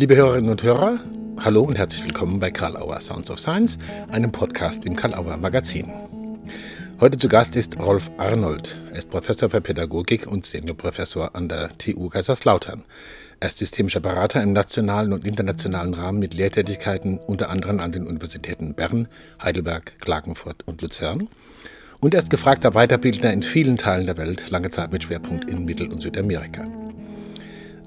Liebe Hörerinnen und Hörer, hallo und herzlich willkommen bei Karl Auer Sounds of Science, einem Podcast im Karl Auer Magazin. Heute zu Gast ist Rolf Arnold. Er ist Professor für Pädagogik und Seniorprofessor an der TU Kaiserslautern. Er ist systemischer Berater im nationalen und internationalen Rahmen mit Lehrtätigkeiten unter anderem an den Universitäten Bern, Heidelberg, Klagenfurt und Luzern. Und er ist gefragter Weiterbildner in vielen Teilen der Welt, lange Zeit mit Schwerpunkt in Mittel- und Südamerika.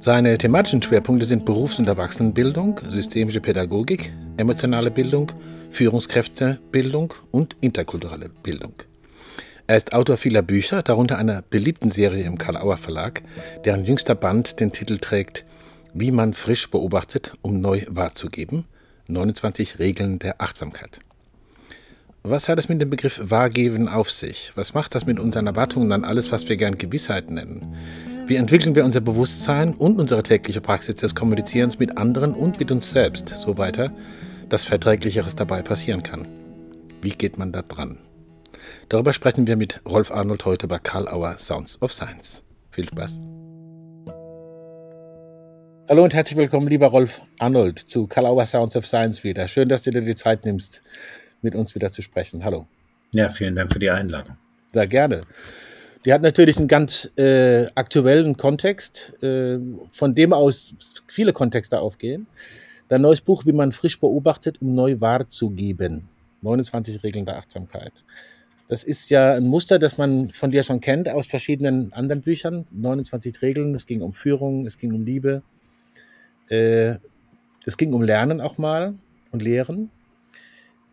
Seine thematischen Schwerpunkte sind Berufs- und Erwachsenenbildung, systemische Pädagogik, emotionale Bildung, Führungskräftebildung und interkulturelle Bildung. Er ist Autor vieler Bücher, darunter einer beliebten Serie im Karl-Auer Verlag, deren jüngster Band den Titel trägt Wie man frisch beobachtet, um neu wahrzugeben. 29 Regeln der Achtsamkeit. Was hat es mit dem Begriff Wahrgeben auf sich? Was macht das mit unseren Erwartungen an alles, was wir gern Gewissheit nennen? Wie entwickeln wir unser Bewusstsein und unsere tägliche Praxis des Kommunizierens mit anderen und mit uns selbst so weiter, dass Verträglicheres dabei passieren kann? Wie geht man da dran? Darüber sprechen wir mit Rolf Arnold heute bei Karl Auer Sounds of Science. Viel Spaß. Hallo und herzlich willkommen, lieber Rolf Arnold, zu Karl Auer Sounds of Science wieder. Schön, dass du dir die Zeit nimmst, mit uns wieder zu sprechen. Hallo. Ja, vielen Dank für die Einladung. Sehr gerne. Die hat natürlich einen ganz äh, aktuellen Kontext, äh, von dem aus viele Kontexte aufgehen. Dein neues Buch, wie man frisch beobachtet, um neu wahrzugeben. 29 Regeln der Achtsamkeit. Das ist ja ein Muster, das man von dir schon kennt aus verschiedenen anderen Büchern. 29 Regeln, es ging um Führung, es ging um Liebe, äh, es ging um Lernen auch mal und Lehren.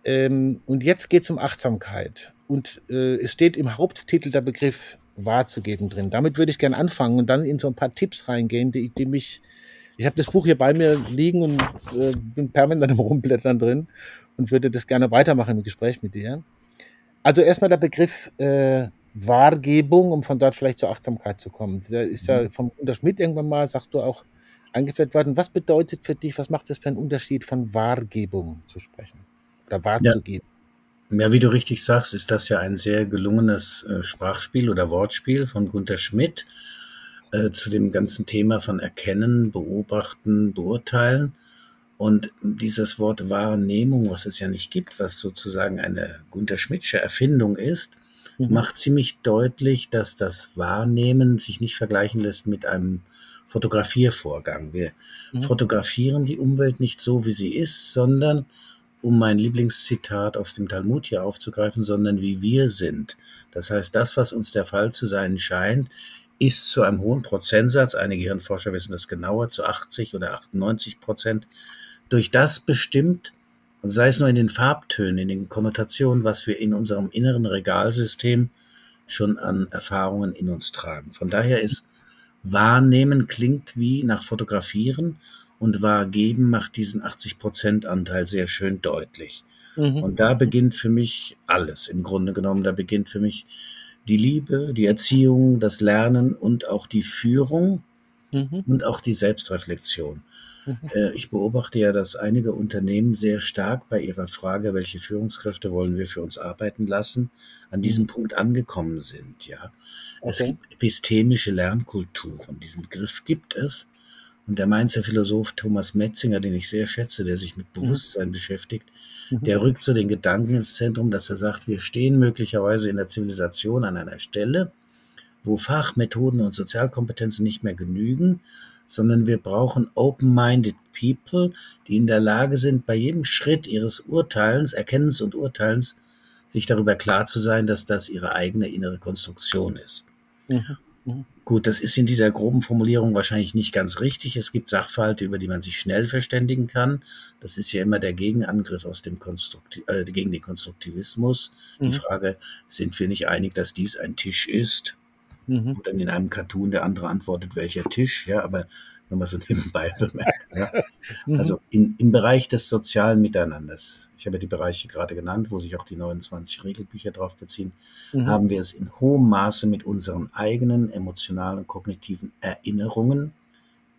Ähm, und jetzt geht es um Achtsamkeit. Und äh, es steht im Haupttitel der Begriff wahrzugeben drin. Damit würde ich gerne anfangen und dann in so ein paar Tipps reingehen, die, die mich. Ich habe das Buch hier bei mir liegen und äh, bin permanent im Rumblättern drin und würde das gerne weitermachen im Gespräch mit dir. Also erstmal der Begriff äh, Wahrgebung, um von dort vielleicht zur Achtsamkeit zu kommen. Der ist ja mhm. vom Gunter Schmidt irgendwann mal, sagst du auch, eingeführt worden. Was bedeutet für dich, was macht das für einen Unterschied, von Wahrgebung zu sprechen oder wahrzugeben? Ja. Ja, wie du richtig sagst, ist das ja ein sehr gelungenes äh, Sprachspiel oder Wortspiel von Gunter Schmidt äh, zu dem ganzen Thema von Erkennen, Beobachten, Beurteilen. Und dieses Wort Wahrnehmung, was es ja nicht gibt, was sozusagen eine Gunter Schmidtsche Erfindung ist, mhm. macht ziemlich deutlich, dass das Wahrnehmen sich nicht vergleichen lässt mit einem Fotografiervorgang. Wir mhm. fotografieren die Umwelt nicht so, wie sie ist, sondern, um mein Lieblingszitat aus dem Talmud hier aufzugreifen, sondern wie wir sind. Das heißt, das, was uns der Fall zu sein scheint, ist zu einem hohen Prozentsatz, einige Hirnforscher wissen das genauer, zu 80 oder 98 Prozent, durch das bestimmt, sei es nur in den Farbtönen, in den Konnotationen, was wir in unserem inneren Regalsystem schon an Erfahrungen in uns tragen. Von daher ist Wahrnehmen klingt wie nach Fotografieren und Wahrgeben macht diesen 80% Anteil sehr schön deutlich. Mhm. Und da beginnt für mich alles im Grunde genommen. Da beginnt für mich die Liebe, die Erziehung, das Lernen und auch die Führung mhm. und auch die Selbstreflexion. Mhm. Äh, ich beobachte ja, dass einige Unternehmen sehr stark bei ihrer Frage, welche Führungskräfte wollen wir für uns arbeiten lassen, an diesem mhm. Punkt angekommen sind. Ja, okay. es gibt epistemische Lernkulturen. Diesen Begriff gibt es. Und der Mainzer Philosoph Thomas Metzinger, den ich sehr schätze, der sich mit mhm. Bewusstsein mhm. beschäftigt, der rückt so den Gedanken ins Zentrum, dass er sagt, wir stehen möglicherweise in der Zivilisation an einer Stelle, wo Fachmethoden und Sozialkompetenzen nicht mehr genügen, sondern wir brauchen open-minded people, die in der Lage sind, bei jedem Schritt ihres Urteilens, Erkennens und Urteilens, sich darüber klar zu sein, dass das ihre eigene innere Konstruktion ist. Mhm. Mhm. Gut, das ist in dieser groben Formulierung wahrscheinlich nicht ganz richtig. Es gibt Sachverhalte, über die man sich schnell verständigen kann. Das ist ja immer der Gegenangriff aus dem Konstrukti äh, gegen den Konstruktivismus. Mhm. Die Frage, sind wir nicht einig, dass dies ein Tisch ist? Mhm. Und dann in einem Cartoon der andere antwortet, welcher Tisch, ja, aber nur mal so nebenbei bemerkt. Ja. Mhm. Also in, im Bereich des sozialen Miteinanders, ich habe die Bereiche gerade genannt, wo sich auch die 29 Regelbücher drauf beziehen, mhm. haben wir es in hohem Maße mit unseren eigenen emotionalen und kognitiven Erinnerungen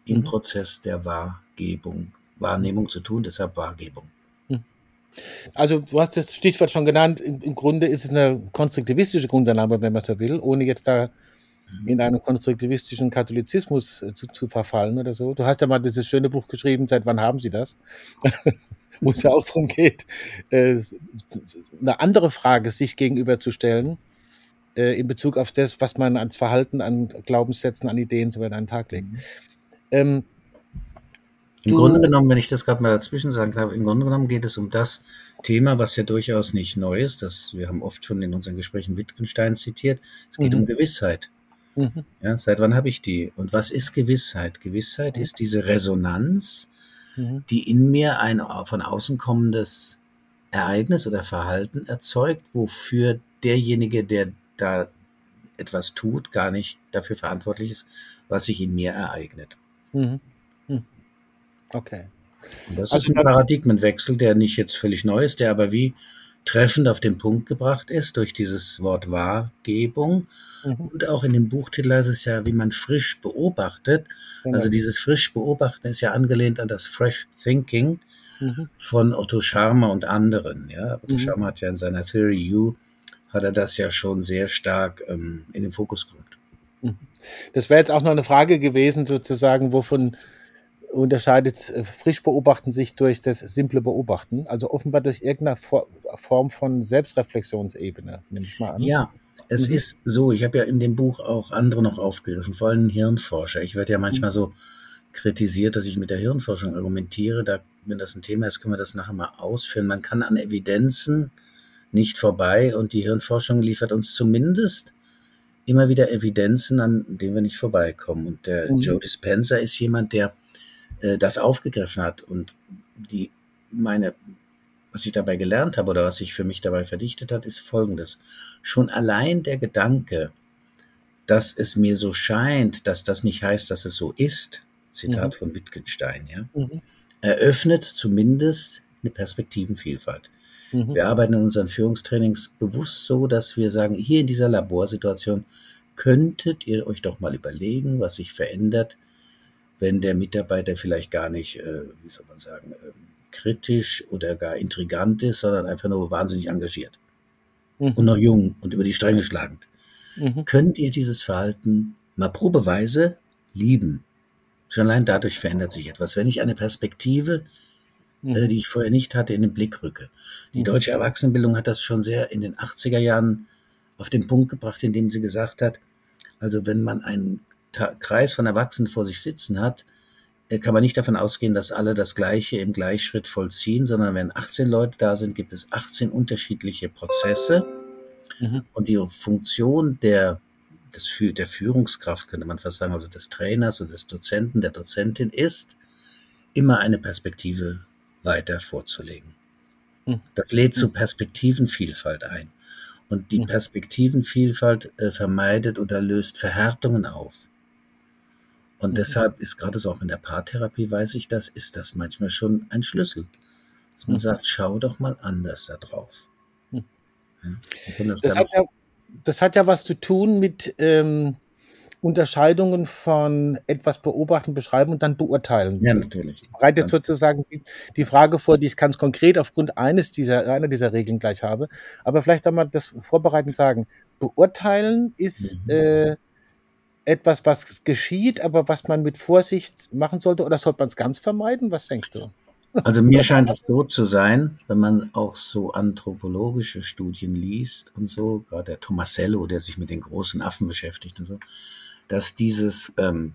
im mhm. Prozess der Wahrgebung, Wahrnehmung zu tun, deshalb Wahrgebung. Mhm. Also du hast das Stichwort schon genannt, im, im Grunde ist es eine konstruktivistische Grundannahme, wenn man so will, ohne jetzt da in einen konstruktivistischen Katholizismus äh, zu, zu verfallen oder so. Du hast ja mal dieses schöne Buch geschrieben, seit wann haben Sie das? Wo es ja auch darum geht, äh, eine andere Frage sich gegenüberzustellen äh, in Bezug auf das, was man als Verhalten, an Glaubenssätzen, an Ideen so weiter an den Tag legt. Mhm. Ähm, Im Grunde genommen, wenn ich das gerade mal dazwischen sagen darf, im Grunde genommen geht es um das Thema, was ja durchaus nicht neu ist. Das, wir haben oft schon in unseren Gesprächen Wittgenstein zitiert. Es geht mhm. um Gewissheit. Mhm. Ja, seit wann habe ich die? Und was ist Gewissheit? Gewissheit mhm. ist diese Resonanz, mhm. die in mir ein von außen kommendes Ereignis oder Verhalten erzeugt, wofür derjenige, der da etwas tut, gar nicht dafür verantwortlich ist, was sich in mir ereignet. Mhm. mhm. Okay. Und das also, ist ein Paradigmenwechsel, der nicht jetzt völlig neu ist, der aber wie treffend auf den Punkt gebracht ist durch dieses Wort Wahrgebung. Mhm. Und auch in dem Buchtitel heißt es ja, wie man frisch beobachtet. Genau. Also dieses frisch beobachten ist ja angelehnt an das Fresh Thinking mhm. von Otto Scharmer und anderen. Ja, Otto mhm. Scharmer hat ja in seiner Theory U hat er das ja schon sehr stark ähm, in den Fokus gerückt. Mhm. Das wäre jetzt auch noch eine Frage gewesen, sozusagen, wovon unterscheidet äh, frisch beobachten sich durch das simple Beobachten, also offenbar durch irgendeine Form von Selbstreflexionsebene, nehme ich mal an. Ja, es mhm. ist so, ich habe ja in dem Buch auch andere noch aufgegriffen, vor allem Hirnforscher. Ich werde ja manchmal mhm. so kritisiert, dass ich mit der Hirnforschung argumentiere. Da, wenn das ein Thema ist, können wir das nachher mal ausführen. Man kann an Evidenzen nicht vorbei und die Hirnforschung liefert uns zumindest immer wieder Evidenzen, an denen wir nicht vorbeikommen. Und der mhm. Joe Dispenza ist jemand, der äh, das aufgegriffen hat und die meine was ich dabei gelernt habe oder was sich für mich dabei verdichtet hat, ist folgendes. Schon allein der Gedanke, dass es mir so scheint, dass das nicht heißt, dass es so ist, Zitat mhm. von Wittgenstein, ja, mhm. eröffnet zumindest eine Perspektivenvielfalt. Mhm. Wir arbeiten in unseren Führungstrainings bewusst so, dass wir sagen, hier in dieser Laborsituation könntet ihr euch doch mal überlegen, was sich verändert, wenn der Mitarbeiter vielleicht gar nicht, äh, wie soll man sagen, äh, kritisch oder gar intrigant ist, sondern einfach nur wahnsinnig engagiert mhm. und noch jung und über die Stränge schlagend. Mhm. Könnt ihr dieses Verhalten mal probeweise lieben? Schon allein dadurch verändert sich etwas. Wenn ich eine Perspektive Mhm. Äh, die ich vorher nicht hatte, in den Blick rücke. Die mhm. deutsche Erwachsenenbildung hat das schon sehr in den 80er Jahren auf den Punkt gebracht, indem sie gesagt hat, also wenn man einen Kreis von Erwachsenen vor sich sitzen hat, äh, kann man nicht davon ausgehen, dass alle das Gleiche im Gleichschritt vollziehen, sondern wenn 18 Leute da sind, gibt es 18 unterschiedliche Prozesse. Mhm. Und die Funktion der, des, der Führungskraft, könnte man fast sagen, also des Trainers und des Dozenten, der Dozentin ist, immer eine Perspektive weiter vorzulegen. Hm. Das lädt zu hm. Perspektivenvielfalt ein. Und die hm. Perspektivenvielfalt äh, vermeidet oder löst Verhärtungen auf. Und deshalb ist gerade so auch in der Paartherapie, weiß ich das, ist das manchmal schon ein Schlüssel. Dass man sagt, schau doch mal anders da drauf. Ja, das, das, hat ja, das, hat ja, was zu tun mit ähm, Unterscheidungen von etwas beobachten, beschreiben und dann beurteilen. Ja, natürlich. Bereitet ganz sozusagen die, die Frage vor, die ich ganz konkret aufgrund eines dieser, einer dieser Regeln gleich habe. Aber vielleicht einmal das vorbereitend sagen. Beurteilen ist mhm. äh, etwas, was geschieht, aber was man mit Vorsicht machen sollte, oder sollte man es ganz vermeiden? Was denkst du? Also mir scheint es so zu sein, wenn man auch so anthropologische Studien liest und so, gerade der Tomasello, der sich mit den großen Affen beschäftigt und so, dass dieses ähm,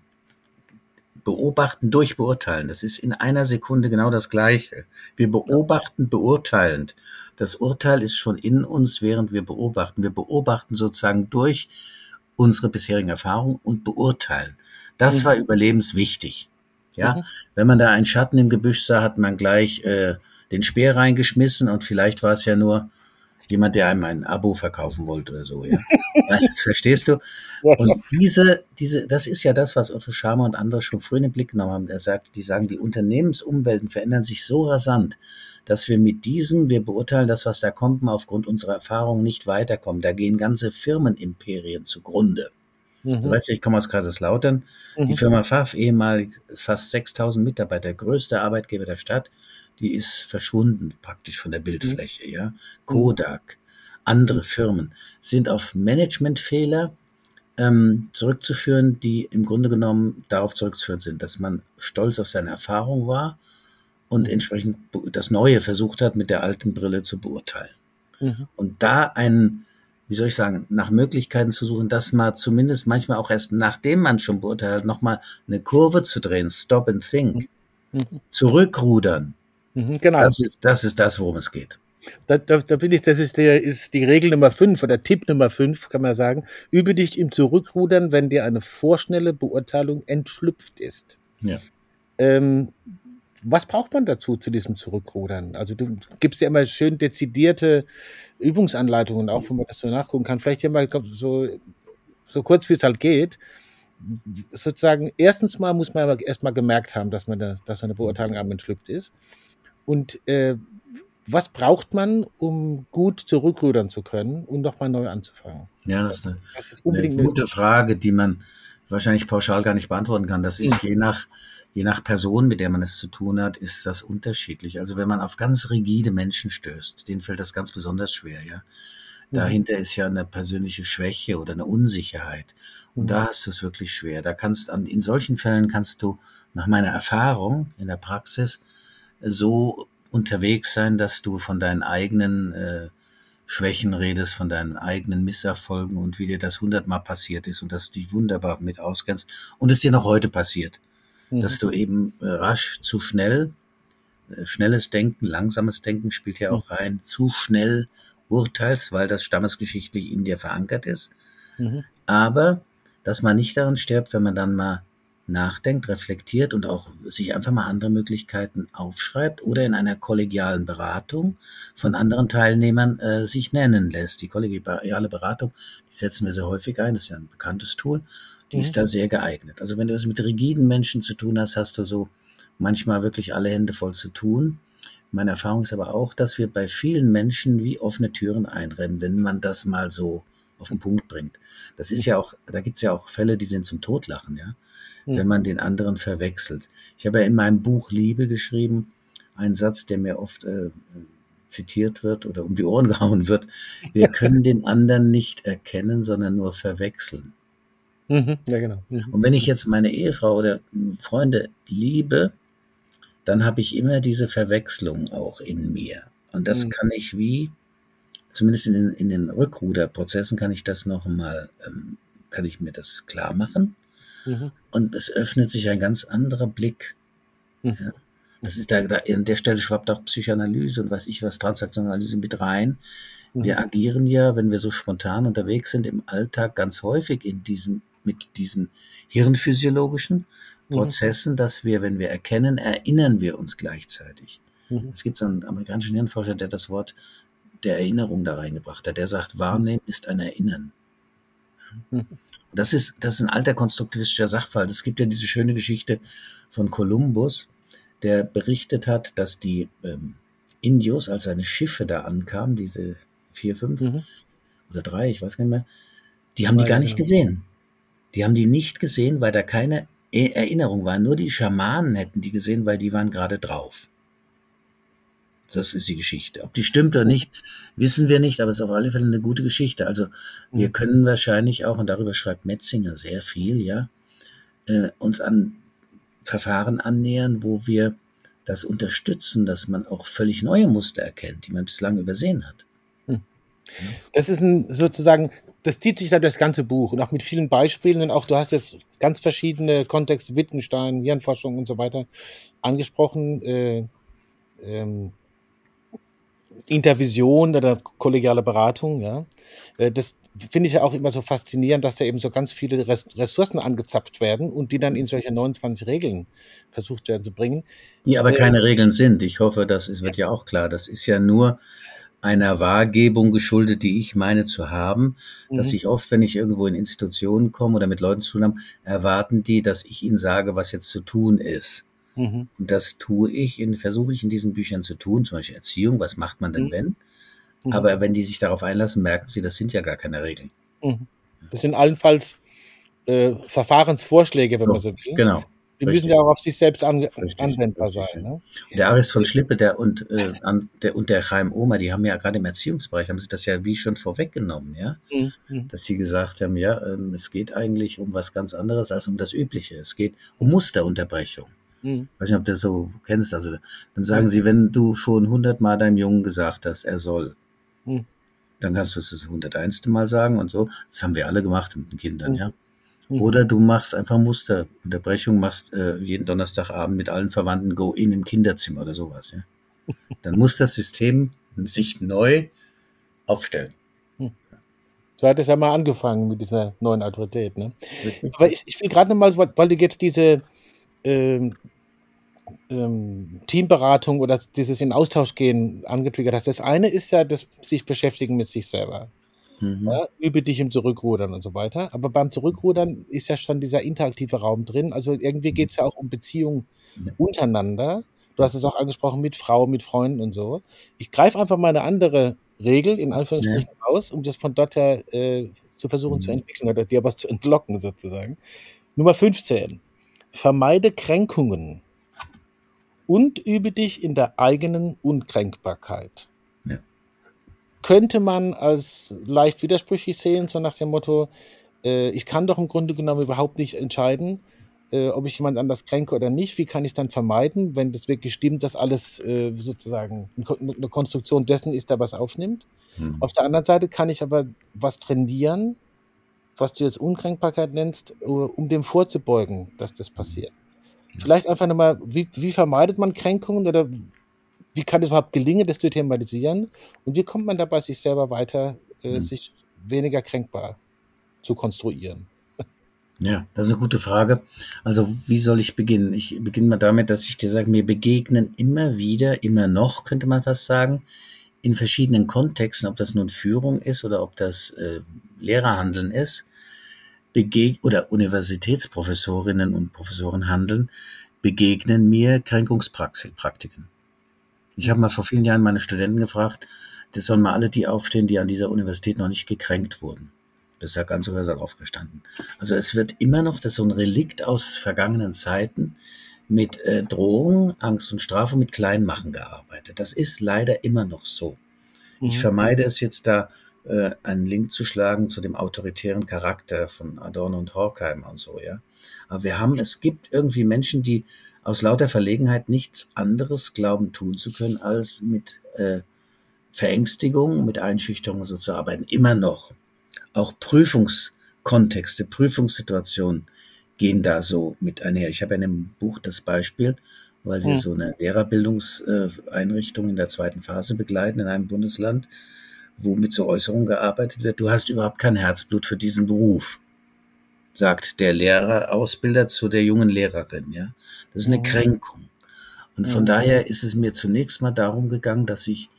Beobachten durch Beurteilen, das ist in einer Sekunde genau das Gleiche. Wir beobachten beurteilend. Das Urteil ist schon in uns, während wir beobachten. Wir beobachten sozusagen durch unsere bisherigen Erfahrungen und beurteilen. Das mhm. war überlebenswichtig. Ja, mhm. wenn man da einen Schatten im Gebüsch sah, hat man gleich äh, den Speer reingeschmissen und vielleicht war es ja nur jemand, der einem ein Abo verkaufen wollte oder so, ja. Verstehst du? Und diese, diese, das ist ja das, was Otto Schama und andere schon früh in den Blick genommen haben. Der sagt, die sagen, die Unternehmensumwelten verändern sich so rasant, dass wir mit diesem, wir beurteilen das, was da kommt, mal aufgrund unserer Erfahrungen nicht weiterkommen. Da gehen ganze Firmenimperien zugrunde. Mhm. Du weißt ja, ich komme aus Kaiserslautern. Mhm. Die Firma Pfaff, ehemalig fast 6000 Mitarbeiter, größter Arbeitgeber der Stadt, die ist verschwunden praktisch von der Bildfläche. Mhm. Ja, Kodak, andere Firmen sind auf Managementfehler ähm, zurückzuführen, die im Grunde genommen darauf zurückzuführen sind, dass man stolz auf seine Erfahrung war und entsprechend das Neue versucht hat, mit der alten Brille zu beurteilen. Mhm. Und da einen, wie soll ich sagen, nach Möglichkeiten zu suchen, dass man zumindest manchmal auch erst nachdem man schon beurteilt hat, nochmal eine Kurve zu drehen, stop and think, mhm. zurückrudern. Mhm, genau. Das ist, das ist das, worum es geht. Da, da, da bin ich, das ist, der, ist die Regel Nummer 5 oder Tipp Nummer 5, kann man sagen. Übe dich im Zurückrudern, wenn dir eine vorschnelle Beurteilung entschlüpft ist. Ja. Ähm, was braucht man dazu, zu diesem Zurückrudern? Also du gibst ja immer schön dezidierte Übungsanleitungen, auch wo man das so nachgucken kann. Vielleicht hier mal so, so kurz, wie es halt geht. Sozusagen, erstens mal muss man erst mal gemerkt haben, dass man da, dass eine Beurteilung am entschlüpft ist. Und äh, was braucht man, um gut zurückrudern zu können und nochmal neu anzufangen? Ja, das ist eine, das ist eine gute Frage, die man wahrscheinlich pauschal gar nicht beantworten kann. Das ist je nach je nach Person, mit der man es zu tun hat, ist das unterschiedlich. Also wenn man auf ganz rigide Menschen stößt, denen fällt das ganz besonders schwer, ja. Dahinter ist ja eine persönliche Schwäche oder eine Unsicherheit. Und da hast du es wirklich schwer. Da kannst an, in solchen Fällen kannst du nach meiner Erfahrung in der Praxis so unterwegs sein, dass du von deinen eigenen äh, Schwächen redest, von deinen eigenen Misserfolgen und wie dir das hundertmal passiert ist und dass du dich wunderbar mit auskennst und es dir noch heute passiert mhm. dass du eben äh, rasch zu schnell, äh, schnelles Denken, langsames Denken spielt ja auch rein, zu schnell urteilst, weil das stammesgeschichtlich in dir verankert ist. Mhm. Aber dass man nicht daran stirbt, wenn man dann mal nachdenkt, reflektiert und auch sich einfach mal andere Möglichkeiten aufschreibt oder in einer kollegialen Beratung von anderen Teilnehmern äh, sich nennen lässt. Die kollegiale Beratung, die setzen wir sehr häufig ein, das ist ja ein bekanntes Tool die mhm. ist da sehr geeignet. Also wenn du es mit rigiden Menschen zu tun hast, hast du so manchmal wirklich alle Hände voll zu tun. Meine Erfahrung ist aber auch, dass wir bei vielen Menschen wie offene Türen einrennen, wenn man das mal so auf den Punkt bringt. Das ist ja auch, da gibt es ja auch Fälle, die sind zum Totlachen, ja, mhm. wenn man den anderen verwechselt. Ich habe ja in meinem Buch Liebe geschrieben, einen Satz, der mir oft äh, zitiert wird oder um die Ohren gehauen wird. Wir können den anderen nicht erkennen, sondern nur verwechseln. Mhm, ja, genau. Mhm. Und wenn ich jetzt meine Ehefrau oder Freunde liebe, dann habe ich immer diese Verwechslung auch in mir. Und das mhm. kann ich wie, zumindest in den, in den Rückruderprozessen kann ich das nochmal, ähm, kann ich mir das klar machen. Mhm. Und es öffnet sich ein ganz anderer Blick. Mhm. Ja. Das ist da, da, an der Stelle schwappt auch Psychoanalyse und weiß ich was, Transaktionanalyse mit rein. Wir mhm. agieren ja, wenn wir so spontan unterwegs sind, im Alltag ganz häufig in diesem mit diesen hirnphysiologischen mhm. Prozessen, mhm. dass wir, wenn wir erkennen, erinnern wir uns gleichzeitig. Mhm. Es gibt so einen amerikanischen Hirnforscher, der das Wort der Erinnerung da reingebracht hat. Der sagt, wahrnehmen ist ein Erinnern. Mhm. Das ist, das ist ein alter konstruktivistischer Sachverhalt. Es gibt ja diese schöne Geschichte von Kolumbus, der berichtet hat, dass die ähm, Indios, als seine Schiffe da ankamen, diese vier, fünf mhm. oder drei, ich weiß gar nicht mehr, die haben die gar nicht gesehen. Die haben die nicht gesehen, weil da keine e-, Erinnerung war. Nur die Schamanen hätten die gesehen, weil die waren gerade drauf. Das ist die Geschichte. Ob die stimmt oder nicht, wissen wir nicht, aber es ist auf alle Fälle eine gute Geschichte. Also wir mhm. können wahrscheinlich auch, und darüber schreibt Metzinger sehr viel, ja, äh, uns an Verfahren annähern, wo wir das unterstützen, dass man auch völlig neue Muster erkennt, die man bislang übersehen hat. Das ist ein, sozusagen das zieht sich da das ganze Buch und auch mit vielen Beispielen und auch du hast jetzt ganz verschiedene Kontexte, Wittgenstein, Hirnforschung und so weiter angesprochen, äh, ähm, Intervision oder kollegiale Beratung, ja. Äh, das finde ich ja auch immer so faszinierend, dass da eben so ganz viele Ressourcen angezapft werden und die dann in solche 29 Regeln versucht werden zu bringen. Die aber äh, keine Regeln sind. Ich hoffe, das ist, wird ja auch klar. Das ist ja nur einer Wahrgebung geschuldet, die ich meine zu haben, mhm. dass ich oft, wenn ich irgendwo in Institutionen komme oder mit Leuten zu tun habe, erwarten die, dass ich ihnen sage, was jetzt zu tun ist. Mhm. Und das tue ich, versuche ich in diesen Büchern zu tun, zum Beispiel Erziehung, was macht man denn mhm. wenn? Mhm. Aber wenn die sich darauf einlassen, merken sie, das sind ja gar keine Regeln. Mhm. Das sind allenfalls äh, Verfahrensvorschläge, wenn so, man so will. Genau. Die müssen ja auch auf sich selbst an, anwendbar sein. Ne? Der Aris von Schlippe der und, äh, an, der, und der Chaim Oma, die haben ja gerade im Erziehungsbereich, haben sie das ja wie schon vorweggenommen, ja? Mhm. Dass sie gesagt haben, ja, ähm, es geht eigentlich um was ganz anderes als um das Übliche. Es geht um Musterunterbrechung. Mhm. Ich weiß nicht, ob du das so kennst. Also, dann sagen mhm. sie, wenn du schon hundertmal deinem Jungen gesagt hast, er soll, mhm. dann kannst du es das hunderteinste Mal sagen und so. Das haben wir alle gemacht mit den Kindern, mhm. ja. Mhm. Oder du machst einfach Musterunterbrechung, machst äh, jeden Donnerstagabend mit allen Verwandten Go-In im Kinderzimmer oder sowas. Ja? Dann muss das System sich neu aufstellen. Hm. So hat es ja mal angefangen mit dieser neuen Autorität. Ne? Aber ich, ich will gerade nochmal, weil du jetzt diese ähm, ähm, Teamberatung oder dieses in Austausch gehen angetriggert hast. Das eine ist ja das sich beschäftigen mit sich selber. Mhm. Ja, übe dich im Zurückrudern und so weiter. Aber beim Zurückrudern ist ja schon dieser interaktive Raum drin. Also irgendwie geht es ja auch um Beziehungen untereinander. Du hast es auch angesprochen mit Frau, mit Freunden und so. Ich greife einfach mal eine andere Regel in Anführungsstrichen ja. aus, um das von dort her äh, zu versuchen mhm. zu entwickeln oder dir was zu entlocken sozusagen. Nummer 15. Vermeide Kränkungen und übe dich in der eigenen Unkränkbarkeit könnte man als leicht widersprüchlich sehen, so nach dem Motto, äh, ich kann doch im Grunde genommen überhaupt nicht entscheiden, äh, ob ich jemand anders kränke oder nicht. Wie kann ich dann vermeiden, wenn das wirklich stimmt, dass alles äh, sozusagen eine Konstruktion dessen ist, der was aufnimmt? Mhm. Auf der anderen Seite kann ich aber was trainieren, was du jetzt Unkränkbarkeit nennst, um dem vorzubeugen, dass das passiert. Vielleicht einfach nochmal, wie, wie vermeidet man Kränkungen oder wie kann es überhaupt gelingen, das zu thematisieren? Und wie kommt man dabei, sich selber weiter, äh, mhm. sich weniger kränkbar zu konstruieren? Ja, das ist eine gute Frage. Also, wie soll ich beginnen? Ich beginne mal damit, dass ich dir sage, mir begegnen immer wieder, immer noch, könnte man fast sagen, in verschiedenen Kontexten, ob das nun Führung ist oder ob das äh, Lehrerhandeln ist, begeg oder Universitätsprofessorinnen und Professoren handeln, begegnen mir Kränkungspraktiken. Ich habe mal vor vielen Jahren meine Studenten gefragt, das sollen mal alle die aufstehen, die an dieser Universität noch nicht gekränkt wurden. Das ist ja ganz universal aufgestanden. Also es wird immer noch, das ist so ein Relikt aus vergangenen Zeiten, mit äh, Drohung, Angst und Strafe, mit Kleinmachen gearbeitet. Das ist leider immer noch so. Mhm. Ich vermeide es jetzt da, äh, einen Link zu schlagen zu dem autoritären Charakter von Adorno und Horkheimer und so, ja. Aber wir haben, es gibt irgendwie Menschen, die aus lauter Verlegenheit nichts anderes glauben tun zu können, als mit äh, Verängstigung, mit Einschüchterung so zu arbeiten. Immer noch. Auch Prüfungskontexte, Prüfungssituationen gehen da so mit einher. Ich habe in dem Buch das Beispiel, weil wir hm. so eine Lehrerbildungseinrichtung in der zweiten Phase begleiten in einem Bundesland, wo mit so Äußerungen gearbeitet wird. Du hast überhaupt kein Herzblut für diesen Beruf sagt der Lehrerausbilder zu der jungen Lehrerin. Ja, das ist eine mhm. Kränkung. Und von mhm. daher ist es mir zunächst mal darum gegangen, dass ich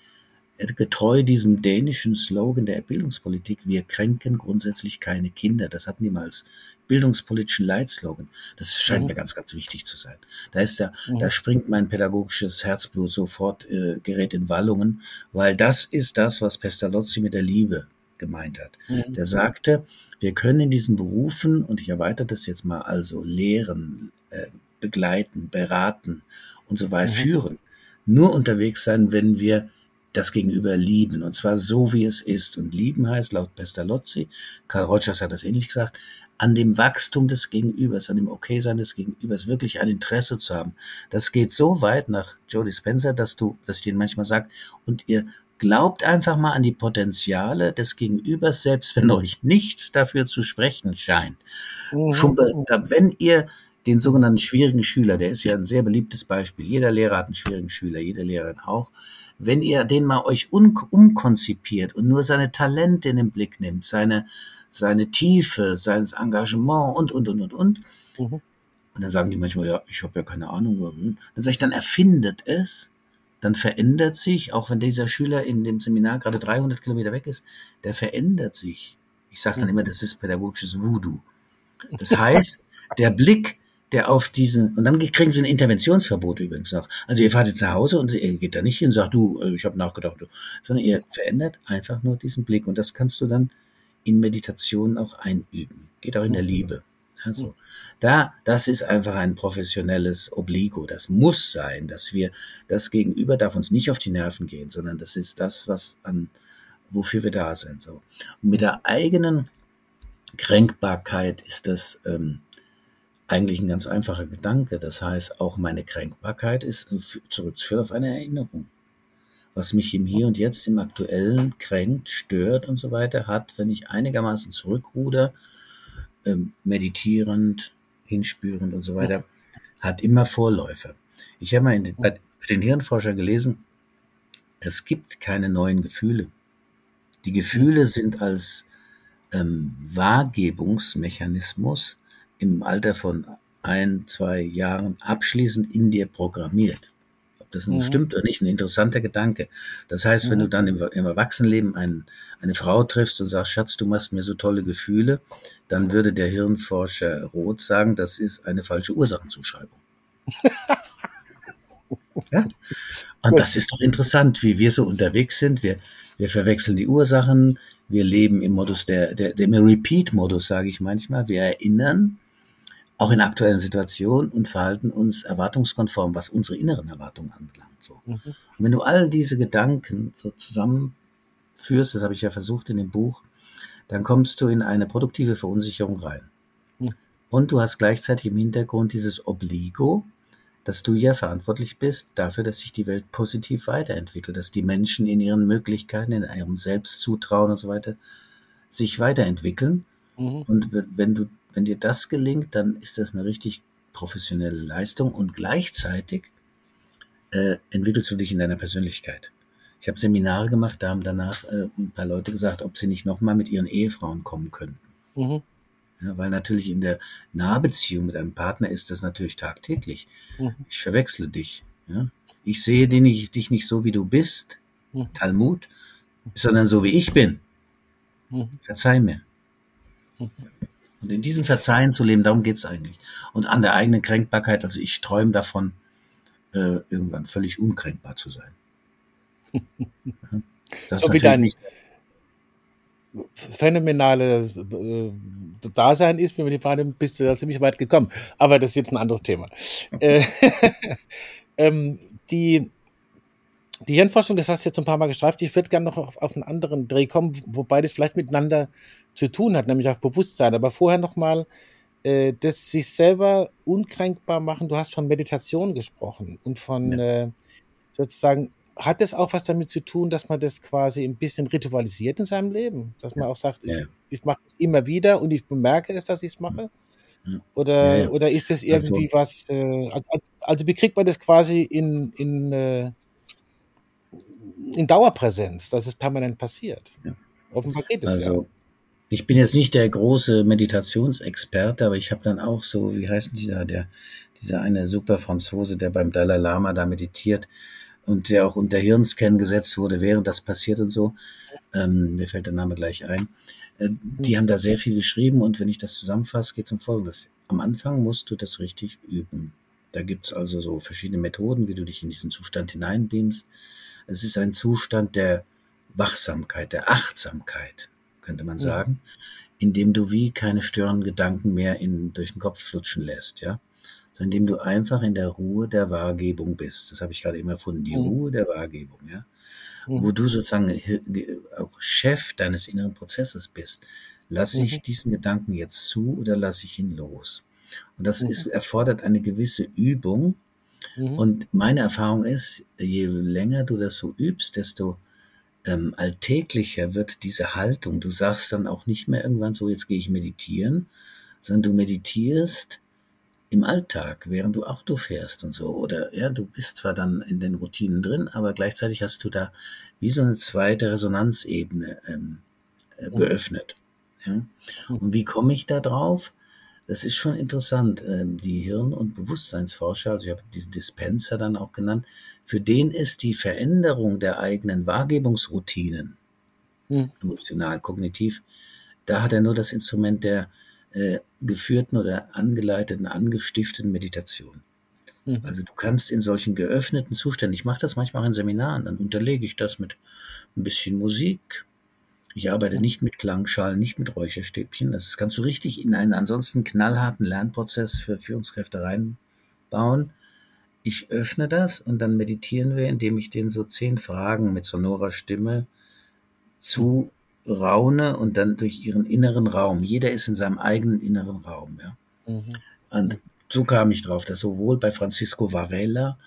äh, getreu diesem dänischen Slogan der Bildungspolitik, wir kränken grundsätzlich keine Kinder. Das hatten die mal als bildungspolitischen Leitslogan. Das scheint mhm. mir ganz, ganz wichtig zu sein. Da ist der, mhm. da springt mein pädagogisches Herzblut sofort, äh, gerät in Wallungen, weil das ist das, was Pestalozzi mit der Liebe gemeint hat. Mhm. Der sagte, wir können in diesen Berufen, und ich erweitere das jetzt mal, also lehren, äh, begleiten, beraten und so weiter, mhm. führen, nur unterwegs sein, wenn wir das Gegenüber lieben. Und zwar so, wie es ist. Und lieben heißt laut Pestalozzi, Karl Rogers hat das ähnlich gesagt, an dem Wachstum des Gegenübers, an dem Okay-Sein des Gegenübers, wirklich ein Interesse zu haben. Das geht so weit nach Joe Dispenza, dass du, dass ich denen manchmal sage, und ihr Glaubt einfach mal an die Potenziale des Gegenübers, selbst wenn euch nichts dafür zu sprechen scheint. Mhm. Schon, wenn ihr den sogenannten schwierigen Schüler, der ist ja ein sehr beliebtes Beispiel, jeder Lehrer hat einen schwierigen Schüler, jede Lehrerin auch, wenn ihr den mal euch umkonzipiert und nur seine Talente in den Blick nimmt, seine, seine Tiefe, sein Engagement und, und, und, und, und, mhm. und dann sagen die manchmal, ja, ich habe ja keine Ahnung, dann sage ich, dann erfindet es, dann verändert sich, auch wenn dieser Schüler in dem Seminar gerade 300 Kilometer weg ist, der verändert sich. Ich sage dann immer, das ist pädagogisches Voodoo. Das heißt, der Blick, der auf diesen, und dann kriegen sie ein Interventionsverbot übrigens noch. Also ihr fahrt jetzt nach Hause und ihr geht da nicht hin und sagt, du, äh, ich habe nachgedacht, sondern ihr verändert einfach nur diesen Blick. Und das kannst du dann in Meditation auch einüben. Geht auch in der Liebe. Also, da, das ist einfach ein professionelles Obligo. Das muss sein, dass wir, das Gegenüber darf uns nicht auf die Nerven gehen, sondern das ist das, was an, wofür wir da sind. So. Und mit der eigenen Kränkbarkeit ist das ähm, eigentlich ein ganz einfacher Gedanke. Das heißt, auch meine Kränkbarkeit ist zurückzuführen auf eine Erinnerung. Was mich im Hier und Jetzt, im Aktuellen kränkt, stört und so weiter, hat, wenn ich einigermaßen zurückruder, ähm, meditierend, hinspürend und so weiter, hat immer Vorläufer. Ich habe mal in den, bei den Hirnforscher gelesen, es gibt keine neuen Gefühle. Die Gefühle sind als ähm, Wahrgebungsmechanismus im Alter von ein, zwei Jahren abschließend in dir programmiert. Das nun mhm. stimmt oder nicht, ein interessanter Gedanke. Das heißt, wenn du dann im, im Erwachsenenleben ein, eine Frau triffst und sagst, Schatz, du machst mir so tolle Gefühle, dann würde der Hirnforscher Roth sagen, das ist eine falsche Ursachenzuschreibung. ja? Und das ist doch interessant, wie wir so unterwegs sind. Wir, wir verwechseln die Ursachen, wir leben im Modus der, der, dem Repeat-Modus, sage ich manchmal. Wir erinnern auch in aktuellen Situationen und verhalten uns erwartungskonform, was unsere inneren Erwartungen anbelangt. So. Mhm. Und wenn du all diese Gedanken so zusammenführst, das habe ich ja versucht in dem Buch, dann kommst du in eine produktive Verunsicherung rein. Mhm. Und du hast gleichzeitig im Hintergrund dieses Obligo, dass du ja verantwortlich bist dafür, dass sich die Welt positiv weiterentwickelt, dass die Menschen in ihren Möglichkeiten, in ihrem Selbstzutrauen und so weiter sich weiterentwickeln. Mhm. Und wenn du, wenn dir das gelingt, dann ist das eine richtig professionelle Leistung und gleichzeitig äh, entwickelst du dich in deiner Persönlichkeit. Ich habe Seminare gemacht, da haben danach äh, ein paar Leute gesagt, ob sie nicht nochmal mit ihren Ehefrauen kommen könnten. Mhm. Ja, weil natürlich in der Nahbeziehung mit einem Partner ist das natürlich tagtäglich. Mhm. Ich verwechsle dich. Ja? Ich sehe dich, dich nicht so, wie du bist, mhm. Talmud, sondern so, wie ich bin. Mhm. Verzeih mir. Und in diesem Verzeihen zu leben, darum geht es eigentlich. Und an der eigenen Kränkbarkeit, also ich träume davon, äh, irgendwann völlig unkränkbar zu sein. Das so wie dein phänomenale äh, Dasein ist, wenn wir die wahrnehmen, bist du da ziemlich weit gekommen. Aber das ist jetzt ein anderes Thema. Äh, ähm, die, die Hirnforschung, das hast du jetzt ein paar Mal gestreift, ich würde gerne noch auf, auf einen anderen Dreh kommen, wobei das vielleicht miteinander zu tun hat, nämlich auf Bewusstsein. Aber vorher nochmal, äh, das sich selber unkränkbar machen. Du hast von Meditation gesprochen und von ja. äh, sozusagen hat das auch was damit zu tun, dass man das quasi ein bisschen ritualisiert in seinem Leben? Dass man auch sagt, ja. ich, ich mache es immer wieder und ich bemerke es, dass ich es mache? Ja. Oder, oder ist das irgendwie also, was, äh, also, also wie kriegt man das quasi in, in, äh, in Dauerpräsenz, dass es permanent passiert? Offenbar geht es also, ja. Ich bin jetzt nicht der große Meditationsexperte, aber ich habe dann auch so, wie heißt dieser, der, dieser eine super Franzose, der beim Dalai Lama da meditiert, und der auch unter Hirnscan gesetzt wurde, während das passiert und so. Ähm, mir fällt der Name gleich ein. Äh, die haben da sehr viel geschrieben und wenn ich das zusammenfasse, geht es um Folgendes. Am Anfang musst du das richtig üben. Da gibt es also so verschiedene Methoden, wie du dich in diesen Zustand hineinbeamst. Es ist ein Zustand der Wachsamkeit, der Achtsamkeit, könnte man sagen, ja. in dem du wie keine störenden Gedanken mehr in, durch den Kopf flutschen lässt, ja sondern indem du einfach in der Ruhe der Wahrgebung bist. Das habe ich gerade eben erfunden, die mhm. Ruhe der Wahrgebung, ja. Mhm. Wo du sozusagen auch Chef deines inneren Prozesses bist. Lasse ich mhm. diesen Gedanken jetzt zu oder lasse ich ihn los? Und das ist, erfordert eine gewisse Übung. Und meine Erfahrung ist, je länger du das so übst, desto ähm, alltäglicher wird diese Haltung. Du sagst dann auch nicht mehr irgendwann so, jetzt gehe ich meditieren, sondern du meditierst im Alltag, während du Auto fährst und so. Oder ja, du bist zwar dann in den Routinen drin, aber gleichzeitig hast du da wie so eine zweite Resonanzebene ähm, äh, mhm. geöffnet. Ja? Und wie komme ich da drauf? Das ist schon interessant. Ähm, die Hirn- und Bewusstseinsforscher, also ich habe diesen Dispenser dann auch genannt, für den ist die Veränderung der eigenen Wahrgebungsroutinen, mhm. emotional, kognitiv, da hat er nur das Instrument der äh, geführten oder angeleiteten, angestifteten Meditation. Mhm. Also du kannst in solchen geöffneten Zuständen, ich mache das manchmal auch in Seminaren, dann unterlege ich das mit ein bisschen Musik, Ich arbeite nicht mit Klangschalen, nicht mit Räucherstäbchen. Das kannst du richtig in einen ansonsten knallharten Lernprozess für Führungskräfte reinbauen. Ich öffne das und dann meditieren wir, indem ich denen so zehn Fragen mit sonorer Stimme zu raune und dann durch ihren inneren Raum. Jeder ist in seinem eigenen inneren Raum. Ja? Mhm. Und so kam ich drauf, dass sowohl bei Francisco Varela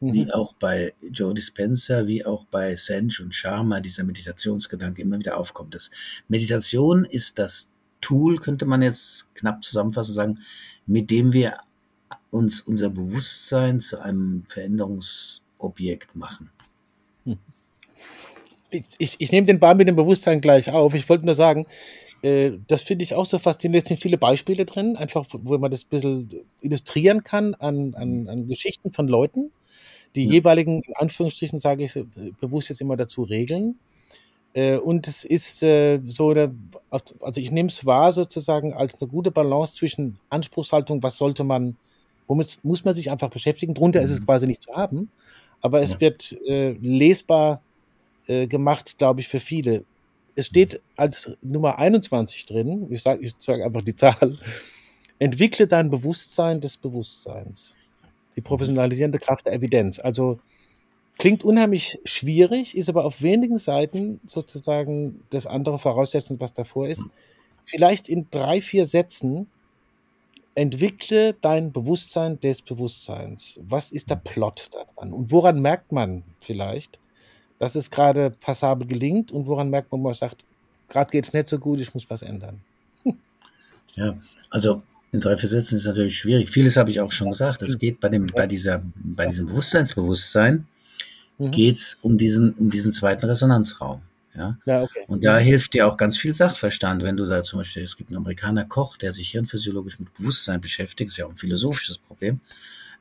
mhm. wie auch bei Joe Dispenza, wie auch bei Sench und Sharma dieser Meditationsgedanke immer wieder aufkommt. Das Meditation ist das Tool, könnte man jetzt knapp zusammenfassen sagen, mit dem wir uns unser Bewusstsein zu einem Veränderungsobjekt machen. Hm. Ich, ich, ich nehme den Ball mit dem Bewusstsein gleich auf. Ich wollte nur sagen, äh, das finde ich auch so faszinierend. Es sind viele Beispiele drin, einfach wo man das ein bisschen illustrieren kann an, an, an Geschichten von Leuten, die ja. jeweiligen, in Anführungsstrichen sage ich bewusst jetzt immer dazu, Regeln. Äh, und es ist äh, so, also ich nehme es wahr sozusagen als eine gute Balance zwischen Anspruchshaltung, was sollte man, womit muss man sich einfach beschäftigen. Drunter mhm. ist es mhm. quasi nicht zu haben, aber es ja. wird äh, lesbar gemacht, glaube ich, für viele. Es steht als Nummer 21 drin, ich sage ich sag einfach die Zahl, entwickle dein Bewusstsein des Bewusstseins die professionalisierende Kraft der Evidenz. Also klingt unheimlich schwierig, ist aber auf wenigen Seiten sozusagen das andere voraussetzend, was davor ist. Vielleicht in drei, vier Sätzen entwickle dein Bewusstsein des Bewusstseins. Was ist der Plot daran? Und woran merkt man vielleicht, dass es gerade passabel gelingt und woran merkt man, wo man sagt, gerade geht es nicht so gut, ich muss was ändern? Ja, also in drei, vier Sätzen ist natürlich schwierig. Vieles habe ich auch schon gesagt. Es geht bei dem, bei dieser, bei diesem Bewusstseinsbewusstsein mhm. geht es um diesen, um diesen zweiten Resonanzraum. Ja? ja okay. Und da hilft dir auch ganz viel Sachverstand, wenn du da zum Beispiel, es gibt einen Amerikaner Koch, der sich hirnphysiologisch mit Bewusstsein beschäftigt, ist ja auch ein philosophisches Problem,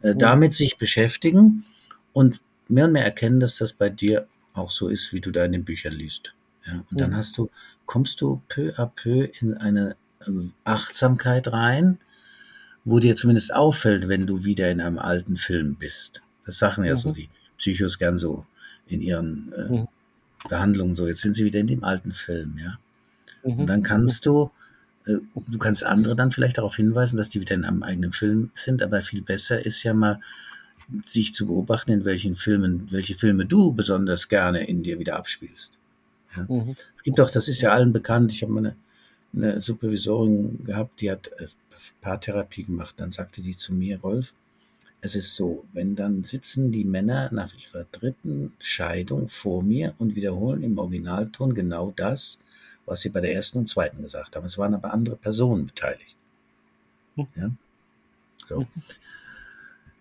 äh, mhm. damit sich beschäftigen und mehr und mehr erkennen, dass das bei dir auch so ist, wie du da in den Büchern liest. Ja? Und mhm. dann hast du, kommst du peu à peu in eine Achtsamkeit rein, wo dir zumindest auffällt, wenn du wieder in einem alten Film bist. Das sagen ja mhm. so die Psychos gern so in ihren äh, mhm. Behandlungen so. Jetzt sind sie wieder in dem alten Film, ja. Mhm. Und dann kannst du, äh, du kannst andere dann vielleicht darauf hinweisen, dass die wieder in einem eigenen Film sind, aber viel besser ist ja mal, sich zu beobachten, in welchen Filmen, welche Filme du besonders gerne in dir wieder abspielst. Ja? Mhm. Es gibt doch, das ist ja allen bekannt, ich habe meine eine Supervisorin gehabt, die hat äh, Paartherapie gemacht. Dann sagte die zu mir, Rolf, es ist so, wenn dann sitzen die Männer nach ihrer dritten Scheidung vor mir und wiederholen im Originalton genau das, was sie bei der ersten und zweiten gesagt haben. Es waren aber andere Personen beteiligt. Hm. Ja? So.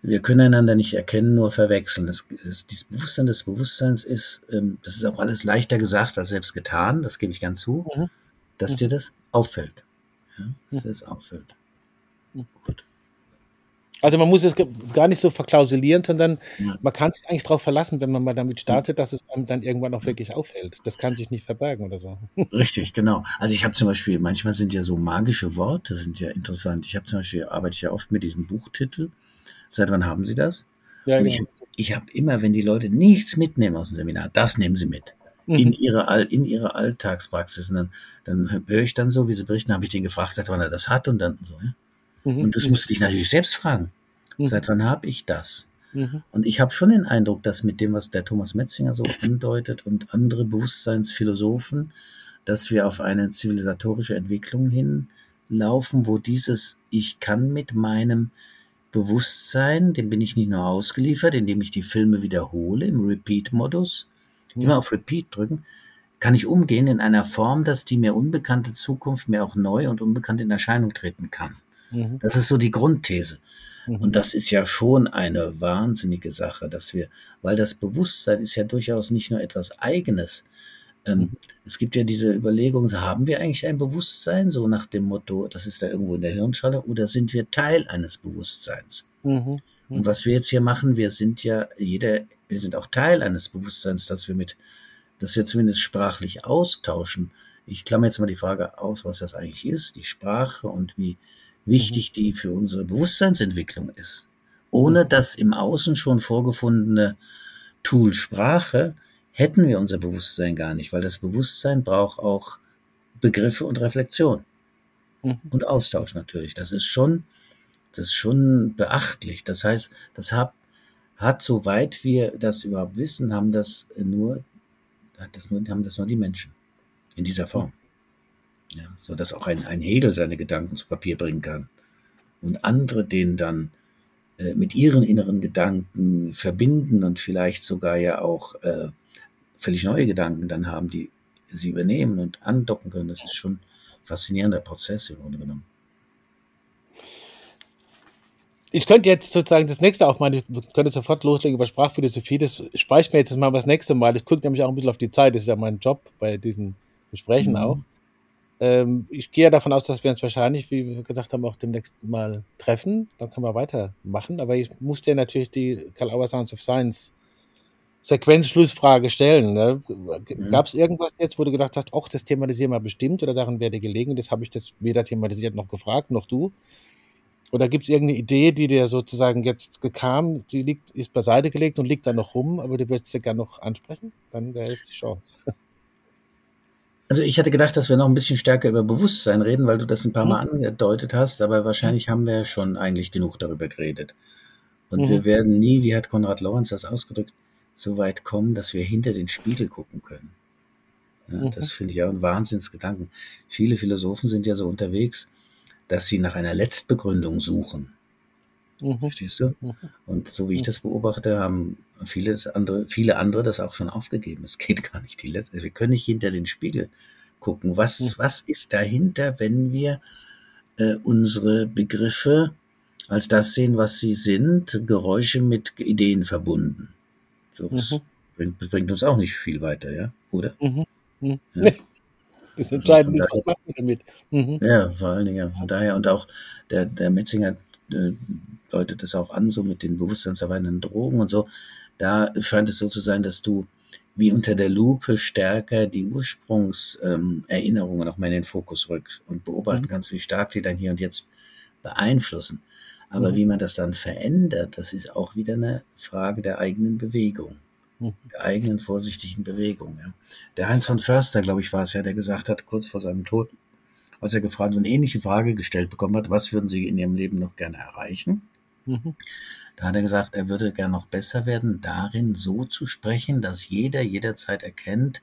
Wir können einander nicht erkennen, nur verwechseln. Das, das, dieses Bewusstsein des Bewusstseins ist, ähm, das ist auch alles leichter gesagt als selbst getan, das gebe ich gern zu. Mhm dass ja. dir das auffällt. Ja, dass das auffällt. Gut. Also man muss es gar nicht so verklausulieren, sondern ja. man kann sich eigentlich darauf verlassen, wenn man mal damit startet, dass es einem dann irgendwann auch wirklich auffällt. Das kann sich nicht verbergen oder so. Richtig, genau. Also ich habe zum Beispiel, manchmal sind ja so magische Worte, sind ja interessant. Ich habe zum Beispiel, arbeite ich ja oft mit diesem Buchtitel. Seit wann haben Sie das? Ja, Und genau. ich, ich habe immer, wenn die Leute nichts mitnehmen aus dem Seminar, das nehmen sie mit in mhm. ihre, in ihre Alltagspraxis. Und dann, dann höre ich dann so, wie sie berichten, habe ich den gefragt, seit wann er das hat und dann so. Ja? Mhm. Und das musst du dich natürlich selbst fragen. Mhm. Seit wann habe ich das? Mhm. Und ich habe schon den Eindruck, dass mit dem, was der Thomas Metzinger so andeutet und andere Bewusstseinsphilosophen, dass wir auf eine zivilisatorische Entwicklung hinlaufen, wo dieses Ich kann mit meinem Bewusstsein, dem bin ich nicht nur ausgeliefert, indem ich die Filme wiederhole im Repeat-Modus, immer auf Repeat drücken, kann ich umgehen in einer Form, dass die mir unbekannte Zukunft mir auch neu und unbekannt in Erscheinung treten kann. Mhm. Das ist so die Grundthese. Mhm. Und das ist ja schon eine wahnsinnige Sache, dass wir, weil das Bewusstsein ist ja durchaus nicht nur etwas Eigenes. Ähm, mhm. Es gibt ja diese Überlegung, haben wir eigentlich ein Bewusstsein, so nach dem Motto, das ist da irgendwo in der Hirnschale, oder sind wir Teil eines Bewusstseins? Mhm. Und was wir jetzt hier machen, wir sind ja jeder, wir sind auch Teil eines Bewusstseins, dass wir mit, dass wir zumindest sprachlich austauschen. Ich klammer jetzt mal die Frage aus, was das eigentlich ist, die Sprache und wie wichtig die für unsere Bewusstseinsentwicklung ist. Ohne das im Außen schon vorgefundene Tool Sprache hätten wir unser Bewusstsein gar nicht, weil das Bewusstsein braucht auch Begriffe und Reflexion mhm. und Austausch natürlich. Das ist schon, das ist schon beachtlich. Das heißt, das hat, hat, soweit wir das überhaupt wissen, haben das nur, hat das nur, haben das nur die Menschen in dieser Form. Ja, so dass auch ein, ein Hegel seine Gedanken zu Papier bringen kann und andere den dann äh, mit ihren inneren Gedanken verbinden und vielleicht sogar ja auch äh, völlig neue Gedanken dann haben, die sie übernehmen und andocken können. Das ist schon ein faszinierender Prozess im Grunde genommen. Ich könnte jetzt sozusagen das nächste aufmachen, ich könnte sofort loslegen über Sprachphilosophie, das spare ich mir jetzt mal das nächste Mal. Ich gucke nämlich auch ein bisschen auf die Zeit, das ist ja mein Job bei diesen Gesprächen mhm. auch. Ähm, ich gehe ja davon aus, dass wir uns wahrscheinlich, wie wir gesagt haben, auch demnächst mal treffen. Dann können wir weitermachen. Aber ich muss dir natürlich die Karl Auer Sounds of Science Sequenzschlussfrage stellen. Ne? Mhm. Gab es irgendwas jetzt, wo du gedacht hast, ach, das thematisieren wir bestimmt oder darin wäre dir gelegen? Das habe ich das weder thematisiert noch gefragt, noch du. Oder gibt es irgendeine Idee, die dir sozusagen jetzt kam, die liegt, ist beiseite gelegt und liegt da noch rum, aber du würdest sie gerne noch ansprechen? Dann wäre es die Chance. Also ich hatte gedacht, dass wir noch ein bisschen stärker über Bewusstsein reden, weil du das ein paar Mal mhm. angedeutet hast, aber wahrscheinlich haben wir schon eigentlich genug darüber geredet. Und mhm. wir werden nie, wie hat Konrad Lorenz das ausgedrückt, so weit kommen, dass wir hinter den Spiegel gucken können. Ja, mhm. Das finde ich auch ein Wahnsinnsgedanken. Viele Philosophen sind ja so unterwegs, dass sie nach einer Letztbegründung suchen. Mhm. Verstehst du? Mhm. Und so wie ich das beobachte, haben viele andere, viele andere das auch schon aufgegeben. Es geht gar nicht die letzte. Wir können nicht hinter den Spiegel gucken. Was, mhm. was ist dahinter, wenn wir äh, unsere Begriffe als das sehen, was sie sind, Geräusche mit Ideen verbunden? So, das mhm. bringt, bringt, uns auch nicht viel weiter, ja? Oder? Mhm. mhm. Das entscheidende ist, was machen wir damit? Mhm. Ja, vor allen Dingen, ja. Von daher, und auch der, der Metzinger äh, deutet es auch an, so mit den bewusstseinserweiternden Drogen und so. Da scheint es so zu sein, dass du wie unter der Lupe stärker die Ursprungserinnerungen ähm, nochmal in den Fokus rückt und beobachten mhm. kannst, wie stark die dann hier und jetzt beeinflussen. Aber mhm. wie man das dann verändert, das ist auch wieder eine Frage der eigenen Bewegung. Der eigenen vorsichtigen Bewegung. Ja. Der Heinz von Förster, glaube ich, war es ja, der gesagt hat, kurz vor seinem Tod, als er gefragt, so eine ähnliche Frage gestellt bekommen hat, was würden Sie in Ihrem Leben noch gerne erreichen? Mhm. Da hat er gesagt, er würde gern noch besser werden, darin so zu sprechen, dass jeder jederzeit erkennt,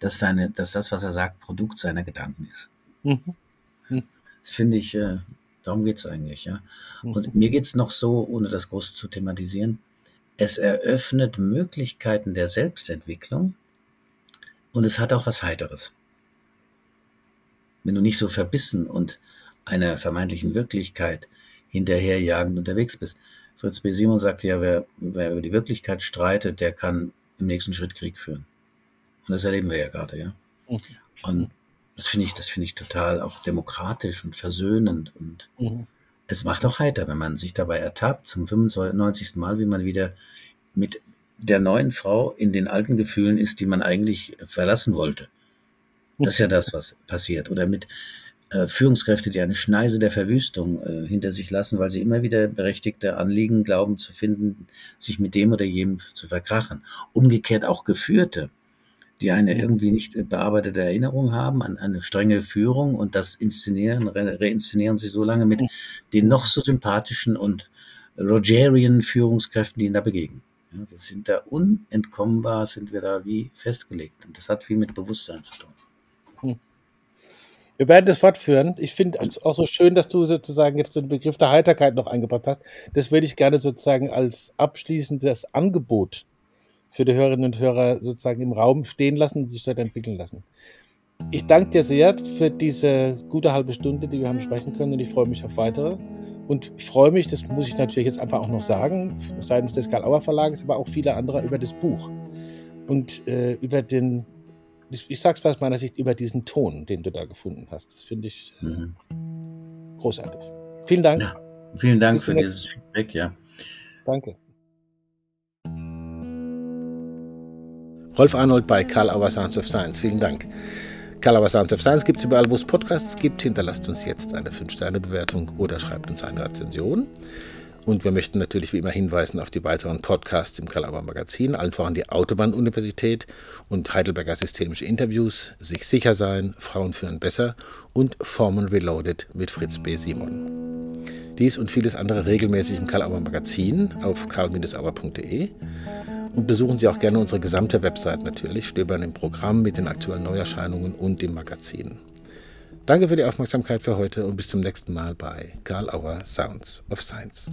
dass, seine, dass das, was er sagt, Produkt seiner Gedanken ist. Mhm. Mhm. Das finde ich, äh, darum geht es eigentlich, ja. Und mir geht es noch so, ohne das groß zu thematisieren, es eröffnet Möglichkeiten der Selbstentwicklung und es hat auch was Heiteres. Wenn du nicht so verbissen und einer vermeintlichen Wirklichkeit hinterherjagend unterwegs bist. Fritz B. Simon sagte ja, wer, wer über die Wirklichkeit streitet, der kann im nächsten Schritt Krieg führen. Und das erleben wir ja gerade, ja. Mhm. Und das finde ich, das finde ich total auch demokratisch und versöhnend und mhm. Es macht auch heiter, wenn man sich dabei ertappt, zum 95. Mal, wie man wieder mit der neuen Frau in den alten Gefühlen ist, die man eigentlich verlassen wollte. Das ist ja das, was passiert. Oder mit äh, Führungskräfte, die eine Schneise der Verwüstung äh, hinter sich lassen, weil sie immer wieder berechtigte Anliegen glauben zu finden, sich mit dem oder jenem zu verkrachen. Umgekehrt auch Geführte, die eine irgendwie nicht bearbeitete Erinnerung haben an eine strenge Führung und das inszenieren, re reinszenieren sie so lange mit den noch so sympathischen und Rogerian Führungskräften, die ihnen da begegnen. Ja, wir sind da unentkommbar, sind wir da wie festgelegt. Und das hat viel mit Bewusstsein zu tun. Wir werden das fortführen. Ich finde es auch so schön, dass du sozusagen jetzt den Begriff der Heiterkeit noch eingebracht hast. Das würde ich gerne sozusagen als abschließendes Angebot für die Hörerinnen und Hörer sozusagen im Raum stehen lassen und sich dort entwickeln lassen. Ich danke dir sehr für diese gute halbe Stunde, die wir haben sprechen können und ich freue mich auf weitere. Und ich freue mich, das muss ich natürlich jetzt einfach auch noch sagen, seitens des Karl-Auer Verlages, aber auch viele andere über das Buch und äh, über den ich, ich sag's aus meiner Sicht über diesen Ton, den du da gefunden hast. Das finde ich äh, mhm. großartig. Vielen Dank. Ja, vielen Dank Bis für dieses Feedback, ja. Danke. Rolf Arnold bei Karl Auer Sounds of Science. Vielen Dank. Karl Auer Sounds of Science gibt es überall, wo es Podcasts gibt. Hinterlasst uns jetzt eine 5-Sterne-Bewertung oder schreibt uns eine Rezension. Und wir möchten natürlich wie immer hinweisen auf die weiteren Podcasts im Karl Magazin, allen voran die Autobahn-Universität und Heidelberger Systemische Interviews, Sich sicher sein, Frauen führen besser und Formen Reloaded mit Fritz B. Simon. Dies und vieles andere regelmäßig im Karl Magazin auf karl-auer.de und besuchen Sie auch gerne unsere gesamte Website natürlich, stöbern im Programm mit den aktuellen Neuerscheinungen und dem Magazin. Danke für die Aufmerksamkeit für heute und bis zum nächsten Mal bei Karl Auer Sounds of Science.